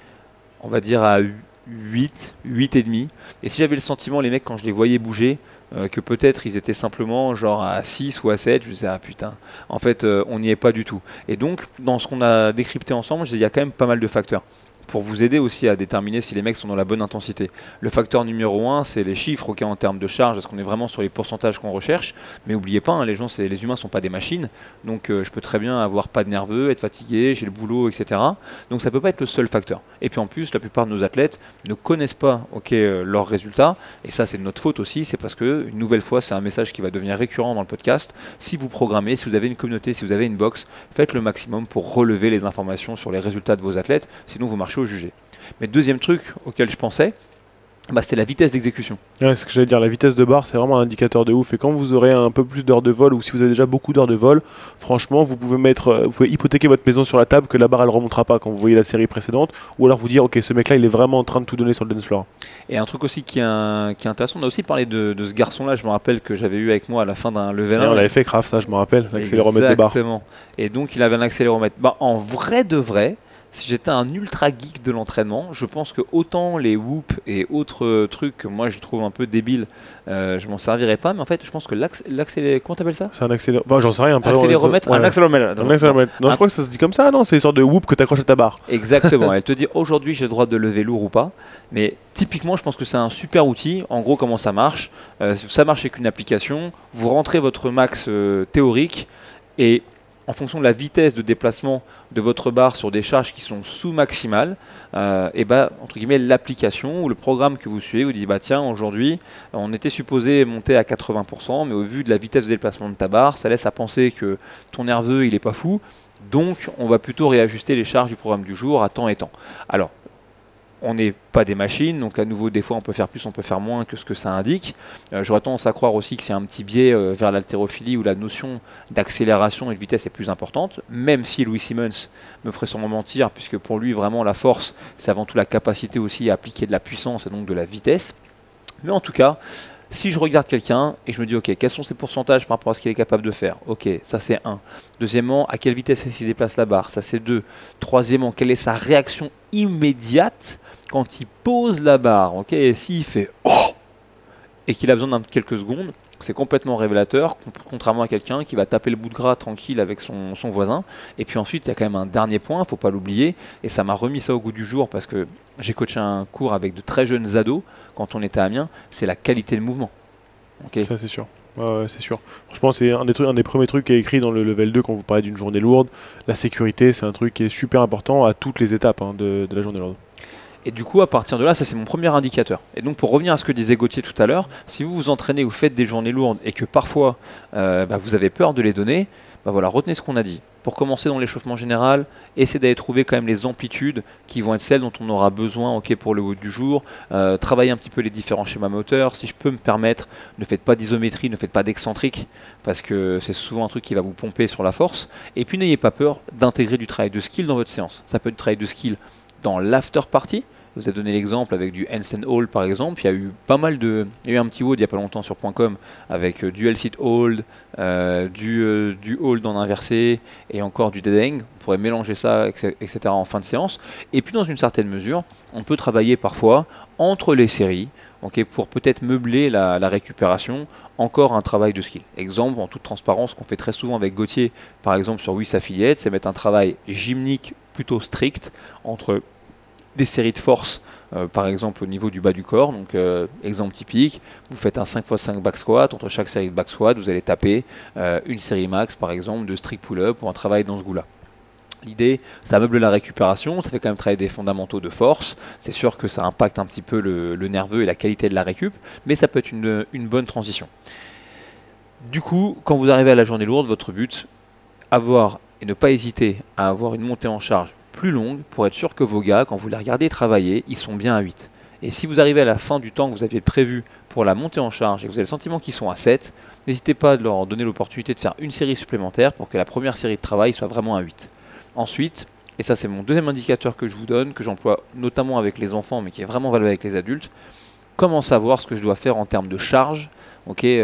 on va dire à 8, 8 et demi. Et si j'avais le sentiment, les mecs, quand je les voyais bouger, euh, que peut-être ils étaient simplement genre à 6 ou à 7, je me disais, ah putain, en fait, euh, on n'y est pas du tout. Et donc, dans ce qu'on a décrypté ensemble, il y a quand même pas mal de facteurs. Pour vous aider aussi à déterminer si les mecs sont dans la bonne intensité. Le facteur numéro un, c'est les chiffres ok, en termes de charge, est-ce qu'on est vraiment sur les pourcentages qu'on recherche? Mais n'oubliez pas, hein, les gens, les humains sont pas des machines, donc euh, je peux très bien avoir pas de nerveux, être fatigué, j'ai le boulot, etc. Donc ça peut pas être le seul facteur. Et puis en plus, la plupart de nos athlètes ne connaissent pas ok euh, leurs résultats, et ça c'est de notre faute aussi, c'est parce que une nouvelle fois, c'est un message qui va devenir récurrent dans le podcast. Si vous programmez, si vous avez une communauté, si vous avez une box, faites le maximum pour relever les informations sur les résultats de vos athlètes, sinon vous marchez juger. Mais deuxième truc auquel je pensais, bah, c'était la vitesse d'exécution. Ouais, ce que j'allais dire, la vitesse de barre, c'est vraiment un indicateur de ouf. Et quand vous aurez un peu plus d'heures de vol, ou si vous avez déjà beaucoup d'heures de vol, franchement, vous pouvez mettre, euh, vous pouvez hypothéquer votre maison sur la table que la barre elle remontera pas quand vous voyez la série précédente, ou alors vous dire, ok, ce mec-là, il est vraiment en train de tout donner sur le dance floor. Et un truc aussi qui est, qui est intéressant, on a aussi parlé de, ce garçon-là. Je me rappelle que j'avais eu avec moi à la fin d'un level 1. on l'avait fait grave ça, je me rappelle, l'accéléromètre de barre. Exactement. Et donc il avait un accéléromètre. Bah, en vrai de vrai si j'étais un ultra geek de l'entraînement, je pense que autant les whoops et autres trucs que moi je trouve un peu débiles, euh, je m'en servirais pas. Mais en fait, je pense que l'accéléromètre, comment t'appelles ça? C'est un accéléromètre. Enfin, j'en sais rien. Accéléromètre, un accéléromètre. Un accéléromètre. Non, je crois que ça se dit comme ça. Non, c'est une sorte de whoop que tu accroches à ta barre. Exactement. Elle te dit aujourd'hui j'ai le droit de lever lourd ou pas. Mais typiquement, je pense que c'est un super outil. En gros, comment ça marche? Euh, Ça marche avec une application. Vous rentrez votre max euh, théorique et en fonction de la vitesse de déplacement de votre barre sur des charges qui sont sous maximales, euh, et bah, entre guillemets, l'application ou le programme que vous suivez vous dit bah tiens, aujourd'hui, on était supposé monter à 80%, mais au vu de la vitesse de déplacement de ta barre, ça laisse à penser que ton nerveux, il est pas fou. Donc, on va plutôt réajuster les charges du programme du jour à temps et temps. On n'est pas des machines, donc à nouveau, des fois, on peut faire plus, on peut faire moins que ce que ça indique. Euh, j'aurais tendance à croire aussi que c'est un petit biais euh, vers l'haltérophilie où la notion d'accélération et de vitesse est plus importante, même si Louis Simmons me ferait sûrement mentir, puisque pour lui, vraiment, la force, c'est avant tout la capacité aussi à appliquer de la puissance et donc de la vitesse. Mais en tout cas, si je regarde quelqu'un et je me dis, ok, quels sont ses pourcentages par rapport à ce qu'il est capable de faire? Ok, ça c'est un. Deuxièmement, à quelle vitesse il déplace la barre? Ça c'est deux. Troisièmement, quelle est sa réaction immédiate quand il pose la barre, ok, et s'il fait oh et qu'il a besoin d'un quelques secondes, c'est complètement révélateur, contrairement à quelqu'un qui va taper le bout de gras tranquille avec son, voisin. Et puis ensuite, il y a quand même un dernier point, faut pas l'oublier, et ça m'a remis ça au goût du jour parce que j'ai coaché un cours avec de très jeunes ados quand on était à Amiens, c'est la qualité de mouvement. Ça c'est sûr. c'est sûr. Franchement, c'est un des, trucs, un des premiers trucs qui est écrit dans le level 2 quand vous parlez d'une journée lourde. La sécurité, c'est un truc qui est super important à toutes les étapes hein, de la journée lourde. Et du coup, à partir de là, ça c'est mon premier indicateur. Et donc, pour revenir à ce que disait Gauthier tout à l'heure, si vous vous entraînez, vous faites des journées lourdes et que parfois euh, bah, vous avez peur de les donner, bah voilà, retenez ce qu'on a dit. Pour commencer dans l'échauffement général, essayez d'aller trouver quand même les amplitudes qui vont être celles dont on aura besoin pour le haut du jour. Euh, travaillez un petit peu les différents schémas moteurs. Si je peux me permettre, ne faites pas d'isométrie, ne faites pas d'excentrique, parce que c'est souvent un truc qui va vous pomper sur la force. Et puis n'ayez pas peur d'intégrer du travail de skill dans votre séance. Ça peut être du travail de skill dans l'after party, vous avez donné l'exemple avec du handstand hold par exemple. Il y a eu pas mal de. Il y a eu un petit hold il n'y a pas longtemps sur .com avec euh, du L-sit hold, euh, du, euh, du hold en inversé et encore du dead hang. On pourrait mélanger ça, etc. en fin de séance. Et puis dans une certaine mesure, on peut travailler parfois entre les séries. pour peut-être meubler la, récupération, encore un travail de skill. Exemple, en toute transparence, qu'on fait très souvent avec Gauthier, par exemple sur WIS Affiliate, c'est mettre un travail gymnique plutôt strict entre des séries de force, euh, par exemple au niveau du bas du corps. Donc, euh, exemple typique, vous faites un 5x5 back squat. Entre chaque série de back squat, vous allez taper euh, une série max, par exemple, de strict pull-up pour un travail dans ce goût-là. L'idée, ça meuble la récupération, ça fait quand même travailler des fondamentaux de force. C'est sûr que ça impacte un petit peu le, nerveux et la qualité de la récup, mais ça peut être une bonne transition. Du coup, quand vous arrivez à la journée lourde, votre but, avoir et ne pas hésiter à avoir une montée en charge plus longue pour être sûr que vos gars, quand vous les regardez travailler, ils sont bien à 8. Et si vous arrivez à la fin du temps que vous aviez prévu pour la montée en charge et que vous avez le sentiment qu'ils sont à 7, n'hésitez pas à leur donner l'opportunité de faire une série supplémentaire pour que la première série de travail soit vraiment à 8. Ensuite, et ça c'est mon deuxième indicateur que je vous donne, que j'emploie notamment avec les enfants mais qui est vraiment valable avec les adultes, comment savoir ce que je dois faire en termes de charge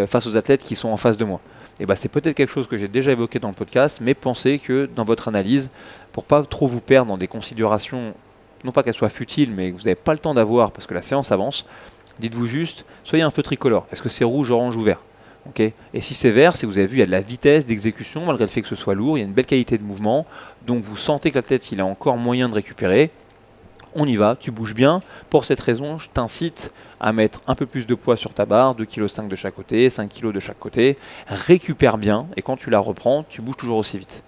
face aux athlètes qui sont en face de moi et bah, c'est peut-être quelque chose que j'ai déjà évoqué dans le podcast, mais pensez que dans votre analyse, pour pas trop vous perdre dans des considérations, non pas qu'elles soient futiles, mais que vous n'avez pas le temps d'avoir parce que la séance avance, dites-vous juste, soyez un feu tricolore. Est-ce que c'est rouge, orange ou vert Et si c'est vert, si vous avez vu, il y a de la vitesse d'exécution, malgré le fait que ce soit lourd, il y a une belle qualité de mouvement, donc vous sentez que la tête, il a encore moyen de récupérer. On y va, tu bouges bien. Pour cette raison, je t'incite à mettre un peu plus de poids sur ta barre, 2,5 kg de chaque côté, 5 kg de chaque côté. Récupère bien et quand tu la reprends, tu bouges toujours aussi vite.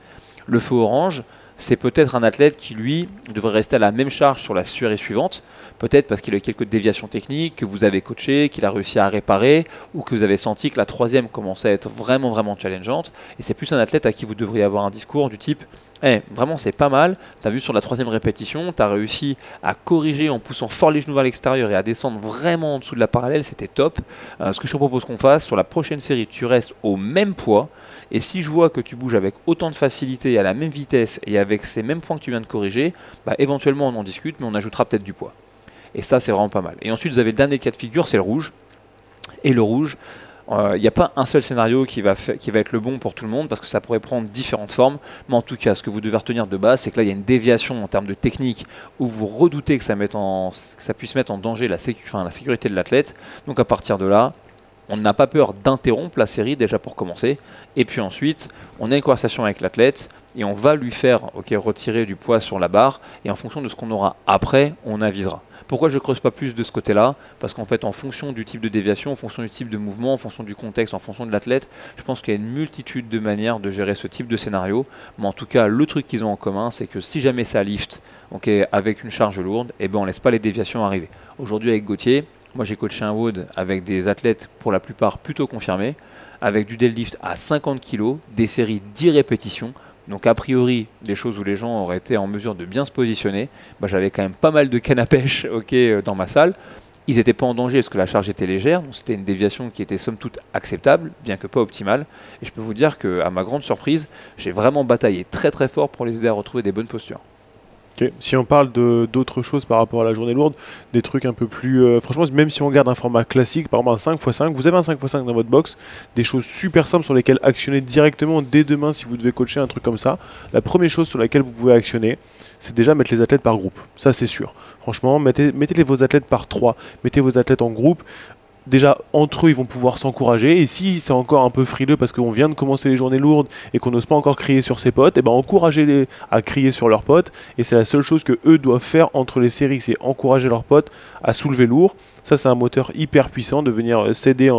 Le feu orange, c'est peut-être un athlète qui, lui, devrait rester à la même charge sur la série suivante. Peut-être parce qu'il a eu quelques déviations techniques, que vous avez coaché, qu'il a réussi à réparer, ou que vous avez senti que la troisième commençait à être vraiment, vraiment challengeante. Et c'est plus un athlète à qui vous devriez avoir un discours du type eh, vraiment, c'est pas mal. Tu as vu sur la troisième répétition, tu as réussi à corriger en poussant fort les genoux vers l'extérieur et à descendre vraiment en dessous de la parallèle. C'était top. Euh, ce que je te propose qu'on fasse, sur la prochaine série, tu restes au même poids. Et si je vois que tu bouges avec autant de facilité, à la même vitesse et avec ces mêmes points que tu viens de corriger, bah, éventuellement on en discute, mais on ajoutera peut-être du poids. Et ça, c'est vraiment pas mal. Et ensuite, vous avez le dernier cas de figure, c'est le rouge. Et le rouge, il euh, n'y a pas un seul scénario qui va, qui va être le bon pour tout le monde parce que ça pourrait prendre différentes formes. Mais en tout cas, ce que vous devez retenir de base, c'est que là, il y a une déviation en termes de technique où vous redoutez que ça, en, que ça puisse mettre en danger la sécurité de l'athlète. Donc à partir de là, on n'a pas peur d'interrompre la série déjà pour commencer. Et puis ensuite, on a une conversation avec l'athlète et on va lui faire retirer du poids sur la barre. Et en fonction de ce qu'on aura après, on avisera. Pourquoi je creuse pas plus de ce côté-là? Parce qu'en fait, en fonction du type de déviation, en fonction du type de mouvement, en fonction du contexte, en fonction de l'athlète, je pense qu'il y a une multitude de manières de gérer ce type de scénario. Mais en tout cas, le truc qu'ils ont en commun, c'est que si jamais ça lift avec une charge lourde, eh ben, on laisse pas les déviations arriver. Aujourd'hui, avec Gauthier, moi j'ai coaché un Wood avec des athlètes pour la plupart plutôt confirmés, avec du deadlift à 50 kg, des séries 10 répétitions. Donc a priori, des choses où les gens auraient été en mesure de bien se positionner, j'avais quand même pas mal de cannes à pêche euh, dans ma salle. Ils n'étaient pas en danger parce que la charge était légère, donc c'était une déviation qui était somme toute acceptable, bien que pas optimale. Et je peux vous dire qu'à ma grande surprise, j'ai vraiment bataillé très très fort pour les aider à retrouver des bonnes postures. Si on parle d'autres choses par rapport à la journée lourde, des trucs un peu plus. Euh, franchement, même si on regarde un format classique, par exemple un 5x5, vous avez un 5x5 dans votre box, des choses super simples sur lesquelles actionner directement dès demain si vous devez coacher un truc comme ça. La première chose sur laquelle vous pouvez actionner, c'est déjà mettre les athlètes par groupe. Ça, c'est sûr. Franchement, mettez, mettez vos athlètes par trois. Mettez vos athlètes en groupe déjà entre eux ils vont pouvoir s'encourager. Et si c'est encore un peu frileux parce qu'on vient de commencer les journées lourdes et qu'on n'ose pas encore crier sur ses potes, et eh ben encouragez-les à crier sur leurs potes. Et c'est la seule chose que eux doivent faire entre les séries, c'est encourager leurs potes à soulever lourd. Ça c'est un moteur hyper puissant de venir s'aider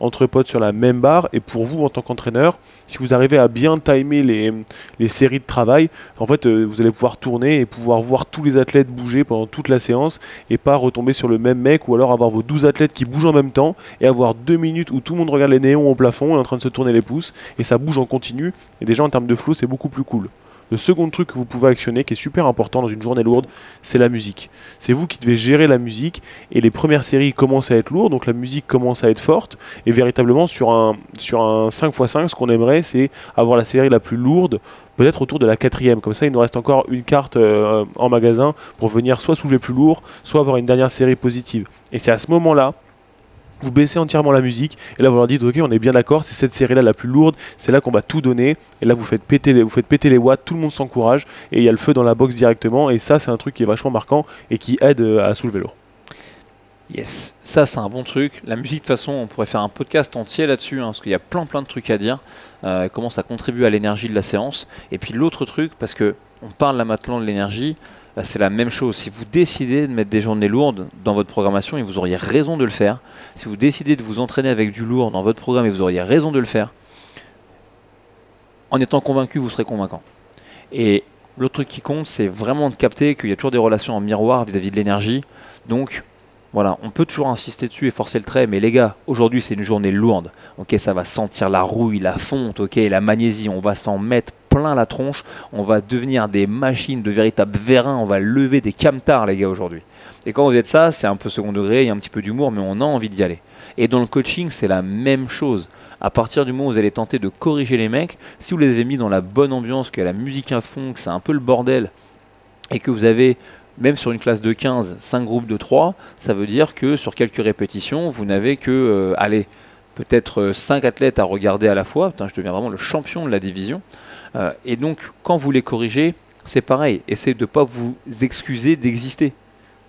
entre potes sur la même barre. Et pour vous en tant qu'entraîneur, si vous arrivez à bien timer les, les séries de travail, en fait euh, vous allez pouvoir tourner et pouvoir voir tous les athlètes bouger pendant toute la séance et pas retomber sur le même mec ou alors avoir vos 12 athlètes qui bougent en même temps et avoir deux minutes où tout le monde regarde les néons au plafond et en train de se tourner les pouces et ça bouge en continu et déjà en termes de flow c'est beaucoup plus cool. Le second truc que vous pouvez actionner, qui est super important dans une journée lourde, c'est la musique. C'est vous qui devez gérer la musique, et les premières séries commencent à être lourdes, donc la musique commence à être forte, et véritablement sur un, sur un 5x5, ce qu'on aimerait, c'est avoir la série la plus lourde, peut-être autour de la quatrième. Comme ça, il nous reste encore une carte euh, en magasin pour venir soit soulever plus lourd, soit avoir une dernière série positive. Et c'est à ce moment-là vous baissez entièrement la musique et là vous leur dites ok on est bien d'accord c'est cette série là la plus lourde c'est là qu'on va tout donner et là vous faites péter les, vous faites péter les watts tout le monde s'encourage et il y a le feu dans la box directement et ça c'est un truc qui est vachement marquant et qui aide euh, à soulever lourd Yes, ça c'est un bon truc. La musique, de toute façon, on pourrait faire un podcast entier là-dessus, hein, parce qu'il y a plein plein de trucs à dire. Euh, comment ça contribue à l'énergie de la séance. Et puis l'autre truc, parce que on parle là maintenant de l'énergie, c'est la même chose. Si vous décidez de mettre des journées lourdes dans votre programmation, et vous auriez raison de le faire, si vous décidez de vous entraîner avec du lourd dans votre programme, et vous auriez raison de le faire, en étant convaincu, vous serez convaincant. Et l'autre truc qui compte, c'est vraiment de capter qu'il y a toujours des relations en miroir vis-à-vis de l'énergie. Donc, voilà, on peut toujours insister dessus et forcer le trait, mais les gars, aujourd'hui c'est une journée lourde. Ok, ça va sentir la rouille, la fonte, ok, la magnésie, on va s'en mettre plein la tronche, on va devenir des machines de véritables vérins, on va lever des camtars les gars aujourd'hui. Et quand vous êtes ça, c'est un peu second degré, il y a un petit peu d'humour, mais on a envie d'y aller. Et dans le coaching, c'est la même chose. À partir du moment où vous allez tenter de corriger les mecs, si vous les avez mis dans la bonne ambiance, que la musique à fond, que c'est un peu le bordel, et que vous avez même sur une classe de 15, 5 groupes de 3, ça veut dire que sur quelques répétitions, vous n'avez que, euh, allez, peut-être 5 athlètes à regarder à la fois. Je deviens vraiment le champion de la division. Euh, et donc, quand vous les corrigez, c'est pareil. Essayez de ne pas vous excuser d'exister.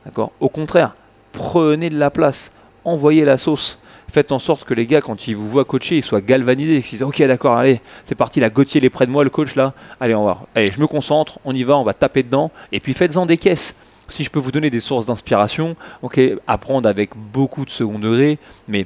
D'accord? Au contraire, prenez de la place, envoyez la sauce. Faites en sorte que les gars, quand ils vous voient coacher, ils soient galvanisés, qu'ils disent Ok, d'accord, allez, c'est parti, la Gauthier est près de moi, le coach là. Allez, on va. Allez, je me concentre, on y va, on va taper dedans. Et puis faites-en des caisses. si je peux vous donner des sources d'inspiration, ok, apprendre avec beaucoup de second degré, mais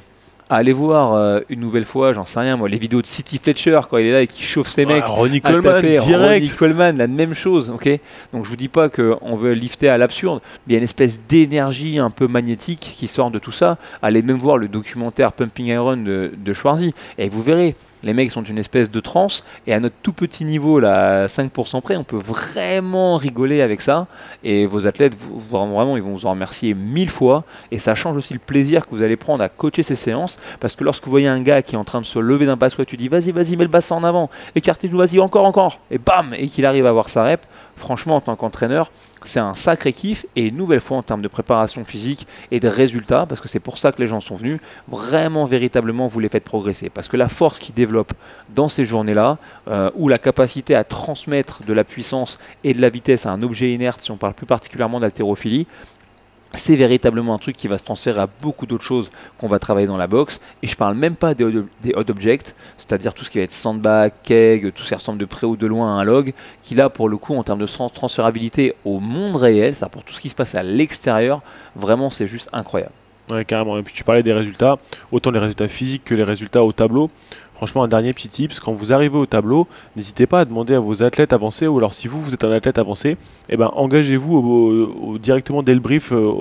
allez voir euh, une nouvelle fois, j'en sais rien moi, les vidéos de City Fletcher quand il est là et qui chauffe ses mecs. Ronnie Coleman, taper. direct. Ronnie Coleman, la même chose, ok. Donc je vous dis pas qu'on veut lifter à l'absurde, mais il y a une espèce d'énergie un peu magnétique qui sort de tout ça. Allez même voir le documentaire Pumping Iron de, de Schwarzy et vous verrez. Les mecs sont une espèce de transe et à notre tout petit niveau, là, à 5% près, on peut vraiment rigoler avec ça. Et vos athlètes, vraiment, ils vont vous en remercier mille fois. Et ça change aussi le plaisir que vous allez prendre à coacher ces séances. Parce que lorsque vous voyez un gars qui est en train de se lever d'un squat, tu dis vas-y, vas-y, mets le bassin en avant, écartez-vous, vas-y, encore, encore. Et bam Et qu'il arrive à avoir sa rep. Franchement, en tant qu'entraîneur, c'est un sacré kiff. Et une nouvelle fois, en termes de préparation physique et de résultats, parce que c'est pour ça que les gens sont venus, vraiment, véritablement, vous les faites progresser. Parce que la force qui développe dans ces journées-là, euh, ou la capacité à transmettre de la puissance et de la vitesse à un objet inerte, si on parle plus particulièrement d'haltérophilie, c'est véritablement un truc qui va se transférer à beaucoup d'autres choses qu'on va travailler dans la boxe. Et je parle même pas des hot, objects, c'est-à-dire tout ce qui va être sandbag, keg, tout ce qui ressemble de près ou de loin à un log, qui là, pour le coup, en termes de trans- transférabilité au monde réel, ça pour tout ce qui se passe à l'extérieur, vraiment, c'est juste incroyable. Ouais, carrément. Et puis tu parlais des résultats, autant les résultats physiques que les résultats au tableau. Franchement, un dernier petit tips, quand vous arrivez au tableau, n'hésitez pas à demander à vos athlètes avancés, ou alors si vous, vous êtes un athlète avancé, eh ben, engagez-vous directement dès le brief euh,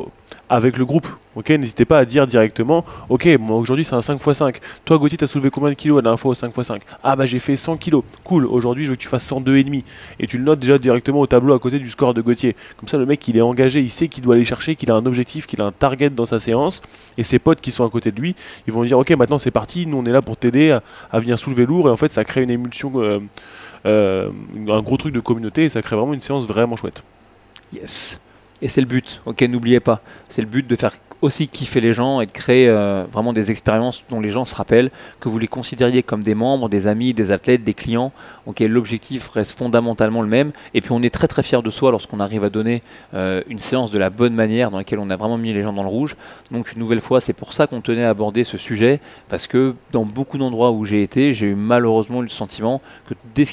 avec le groupe. N'hésitez pas à dire directement, ok, moi aujourd'hui c'est un 5x5. Toi Gauthier, t'as soulevé combien de kilos la dernière fois au 5x5 Ah bah j'ai fait 100 kilos. Cool, aujourd'hui je veux que tu fasses 102,5. Et tu le notes déjà directement au tableau à côté du score de Gauthier. Comme ça le mec il est engagé, il sait qu'il doit aller chercher, qu'il a un objectif, qu'il a un target dans sa séance. Et ses potes qui sont à côté de lui, ils vont dire ok maintenant c'est parti, nous on est là pour t'aider à, à venir soulever lourd. Et en fait ça crée une émulsion, euh, euh, un gros truc de communauté et ça crée vraiment une séance vraiment chouette. Yes. Et c'est le but, ok, n'oubliez pas. C'est le but de faire aussi kiffer les gens et de créer euh, vraiment des expériences dont les gens se rappellent, que vous les considériez comme des membres, des amis, des athlètes, des clients. Ok, l'objectif reste fondamentalement le même. Et puis on est très très fier de soi lorsqu'on arrive à donner euh, une séance de la bonne manière dans laquelle on a vraiment mis les gens dans le rouge. Donc une nouvelle fois, c'est pour ça qu'on tenait à aborder ce sujet, parce que dans beaucoup d'endroits où j'ai été, j'ai eu malheureusement le sentiment que dès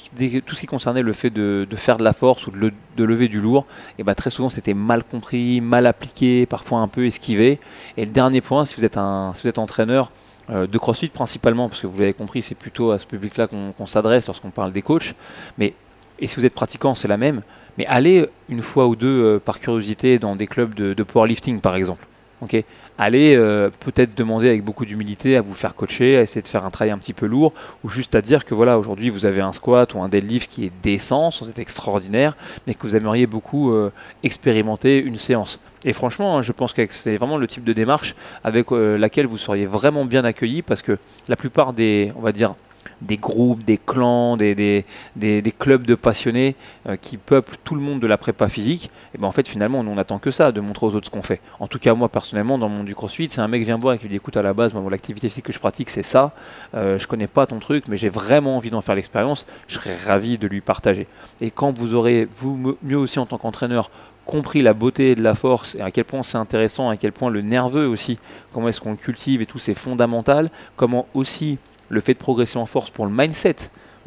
tout ce qui concernait le fait de, faire de la force ou de, de lever du lourd, et bah très souvent c'était mal compris, mal appliqué, parfois un peu esquivé. Et le dernier point, si vous êtes un, si vous êtes entraîneur euh, de CrossFit principalement, parce que vous l'avez compris, c'est plutôt à ce public-là qu'on s'adresse lorsqu'on parle des coachs. Mais et si vous êtes pratiquant, c'est la même. Mais allez une fois ou deux euh, par curiosité dans des clubs de powerlifting, par exemple. Ok, allez euh, peut-être demander avec beaucoup d'humilité à vous faire coacher, à essayer de faire un travail un petit peu lourd, ou juste à dire que voilà aujourd'hui vous avez un squat ou un deadlift qui est décent, sans être extraordinaire, mais que vous aimeriez beaucoup euh, expérimenter une séance. Et franchement, hein, je pense que c'est vraiment le type de démarche avec euh, laquelle vous seriez vraiment bien accueilli, parce que la plupart des, on va dire, des groupes, des clans, des, des, des- clubs de passionnés euh, qui peuplent tout le monde de la prépa physique, et ben en fait finalement on n'attend que ça, de montrer aux autres ce qu'on fait. En tout cas moi personnellement dans le monde du crossfit, c'est un mec vient me voir et qui me dit écoute à la base moi l'activité physique que je pratique c'est ça, euh, je connais pas ton truc mais j'ai vraiment envie d'en faire l'expérience, je serais ravi de lui partager. Et quand vous aurez vous mieux aussi en tant qu'entraîneur compris la beauté de la force et à quel point c'est intéressant, à quel point le nerveux aussi, comment est-ce qu'on cultive et tout c'est fondamental, comment aussi le fait de progresser en force pour le mindset,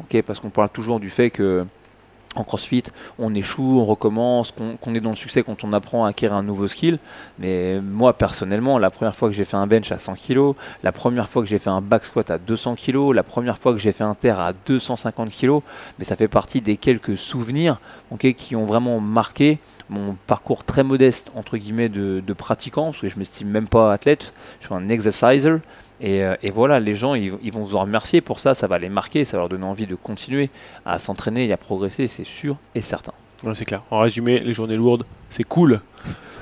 ok, parce qu'on parle toujours du fait que en CrossFit, on échoue, on recommence, qu'on est dans le succès quand on apprend à acquérir un nouveau skill. Mais moi, personnellement, la première fois que j'ai fait un bench à 100 kg, la première fois que j'ai fait un back squat à 200 kg, la première fois que j'ai fait un terre à 250 kg, mais ça fait partie des quelques souvenirs qui ont vraiment marqué mon parcours très modeste, entre guillemets, de, de pratiquant, parce que je ne m'estime même pas athlète, je suis un exerciser. Et, euh, et voilà, les gens, ils, vont vous en remercier pour ça, ça va les marquer, ça va leur donner envie de continuer à s'entraîner et à progresser, c'est sûr et certain. C'est clair. En résumé, les journées lourdes, c'est cool.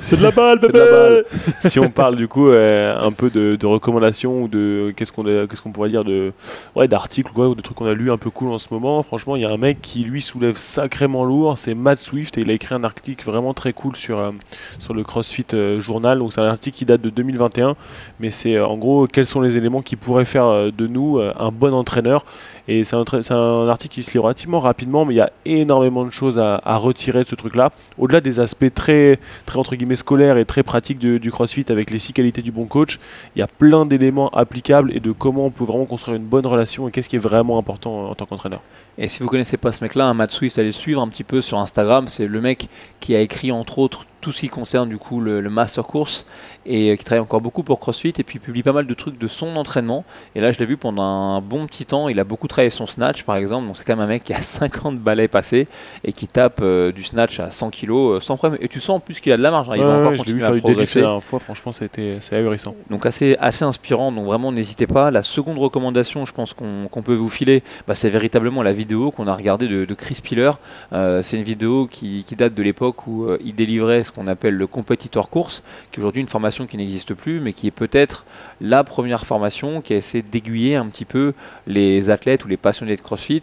C'est de la balle, C'est de la balle. si on parle du coup euh, un peu de, de recommandations ou de qu'est-ce qu'on a- qu'est-ce qu'on pourrait dire de ouais d'articles quoi, ou de trucs qu'on a lu un peu cool en ce moment. Franchement, il y a un mec qui lui soulève sacrément lourd, c'est Matt Swift et il a écrit un article vraiment très cool sur euh, sur le CrossFit euh, Journal. Donc c'est un article qui date de 2021, mais c'est en gros quels sont les éléments qui pourraient faire de nous un bon entraîneur? Et c'est un, article qui se lit relativement rapidement, mais il y a énormément de choses à, retirer de ce truc-là. Au-delà des aspects très, très entre guillemets scolaires et très pratiques du CrossFit avec les six qualités du bon coach, il y a plein d'éléments applicables et de comment on peut vraiment construire une bonne relation et qu'est-ce qui est vraiment important en tant qu'entraîneur. Et si vous connaissez pas ce mec-là, un Matt Swift, allez le suivre un petit peu sur Instagram. C'est le mec qui a écrit entre autres tout ce qui concerne du coup le, le master course et euh, qui travaille encore beaucoup pour CrossFit et puis il publie pas mal de trucs de son entraînement. Et là, je l'ai vu pendant un bon petit temps. Il a beaucoup travaillé son snatch par exemple. Donc c'est quand même un mec qui a 50 balais passés et qui tape euh, du snatch à 100 kg euh, sans problème. Et tu sens en plus qu'il a de la marge. hein. Il va Ouais, encore ouais, continuer à progresser. la dernière fois, franchement, ça a été- c'est ahurissant. Donc assez, assez inspirant, donc vraiment n'hésitez pas. La seconde recommandation, je pense qu'on qu'on peut vous filer, bah, c'est véritablement la vidéo qu'on a regardée de, Chris Piller. Euh, c'est une vidéo qui, date de l'époque où euh, il délivrait ce qu'on appelle le compétiteur course, qui est aujourd'hui une formation qui n'existe plus, mais qui est peut-être la première formation qui a essayé d'aiguiller un petit peu les athlètes ou les passionnés de CrossFit.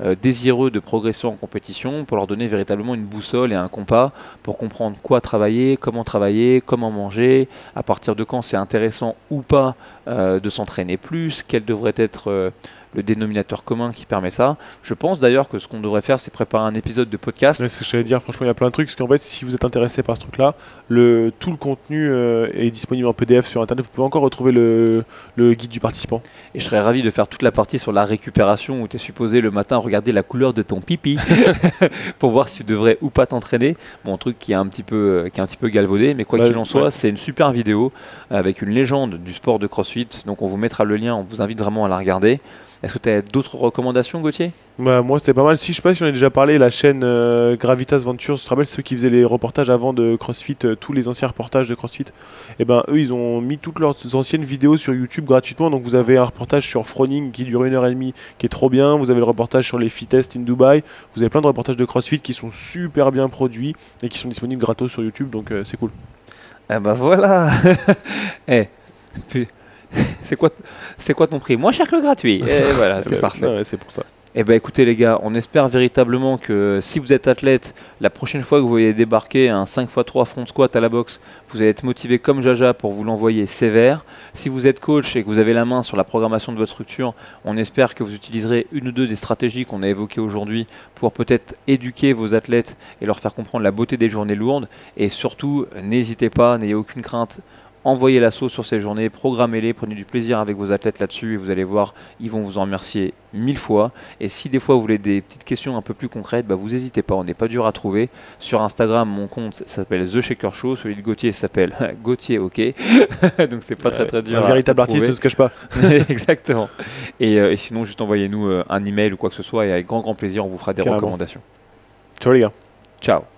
euh, désireux de progresser en compétition pour leur donner véritablement une boussole et un compas pour comprendre quoi travailler, comment travailler, comment manger, à partir de quand c'est intéressant ou pas de s'entraîner plus, quel devrait être le dénominateur commun qui permet ça. Je pense d'ailleurs que ce qu'on devrait faire, c'est préparer un épisode de podcast. Ouais, c'est ce que j'allais dire, franchement, il y a plein de trucs. Parce qu'en fait, si vous êtes intéressé par ce truc-là, le, tout le contenu euh, est disponible en PDF sur Internet. Vous pouvez encore retrouver le, le guide du participant. Et je serais ravi de faire toute la partie sur la récupération où tu es supposé le matin regarder la couleur de ton pipi pour voir si tu devrais ou pas t'entraîner. Bon, un truc qui est un petit peu, euh, qui est un petit peu galvaudé, mais quoi Bah, qu'il en soit, ouais. c'est une super vidéo avec une légende du sport de CrossFit. Donc on vous mettra le lien, on vous invite vraiment à la regarder. Est-ce que tu as d'autres recommandations, Gauthier? Bah, moi, c'était pas mal. Si je sais pas si on a déjà parlé, la chaîne euh, Gravitas Ventures, tu te rappelles ceux qui faisaient les reportages avant de CrossFit, euh, tous les anciens reportages de CrossFit? Et ben eux, ils ont mis toutes leurs anciennes vidéos sur YouTube gratuitement. Donc vous avez un reportage sur Froning qui dure une heure et demie, qui est trop bien. Vous avez le reportage sur les fit tests in Dubai. Vous avez plein de reportages de CrossFit qui sont super bien produits et qui sont disponibles gratos sur YouTube. Donc euh, c'est cool. Eh ben voilà Eh, c'est quoi, c'est quoi ton prix? Moins cher que le gratuit. Et voilà, c'est Euh, parfait. ouais, c'est pour ça. Eh ben écoutez les gars, on espère véritablement que si vous êtes athlète, la prochaine fois que vous voyez débarquer un 5x3 front squat à la boxe, vous allez être motivé comme Jaja pour vous l'envoyer sévère. Si vous êtes coach et que vous avez la main sur la programmation de votre structure, on espère que vous utiliserez une ou deux des stratégies qu'on a évoquées aujourd'hui pour peut-être éduquer vos athlètes et leur faire comprendre la beauté des journées lourdes. Et surtout, n'hésitez pas, n'ayez aucune crainte. Envoyez l'assaut sur ces journées, programmez-les, prenez du plaisir avec vos athlètes là-dessus et vous allez voir, ils vont vous en remercier mille fois. Et si des fois vous voulez des petites questions un peu plus concrètes, bah vous n'hésitez pas, on n'est pas dur à trouver. Sur Instagram, mon compte s'appelle The Shaker Show, celui de Gauthier s'appelle Gauthier OK. Donc c'est pas très très dur. Un à- véritable à artiste ne se cache pas. Exactement. Et, euh, et sinon, juste envoyez-nous euh, un email ou quoi que ce soit et avec grand grand plaisir, on vous fera des Carrément. recommandations. Ciao les gars. Ciao.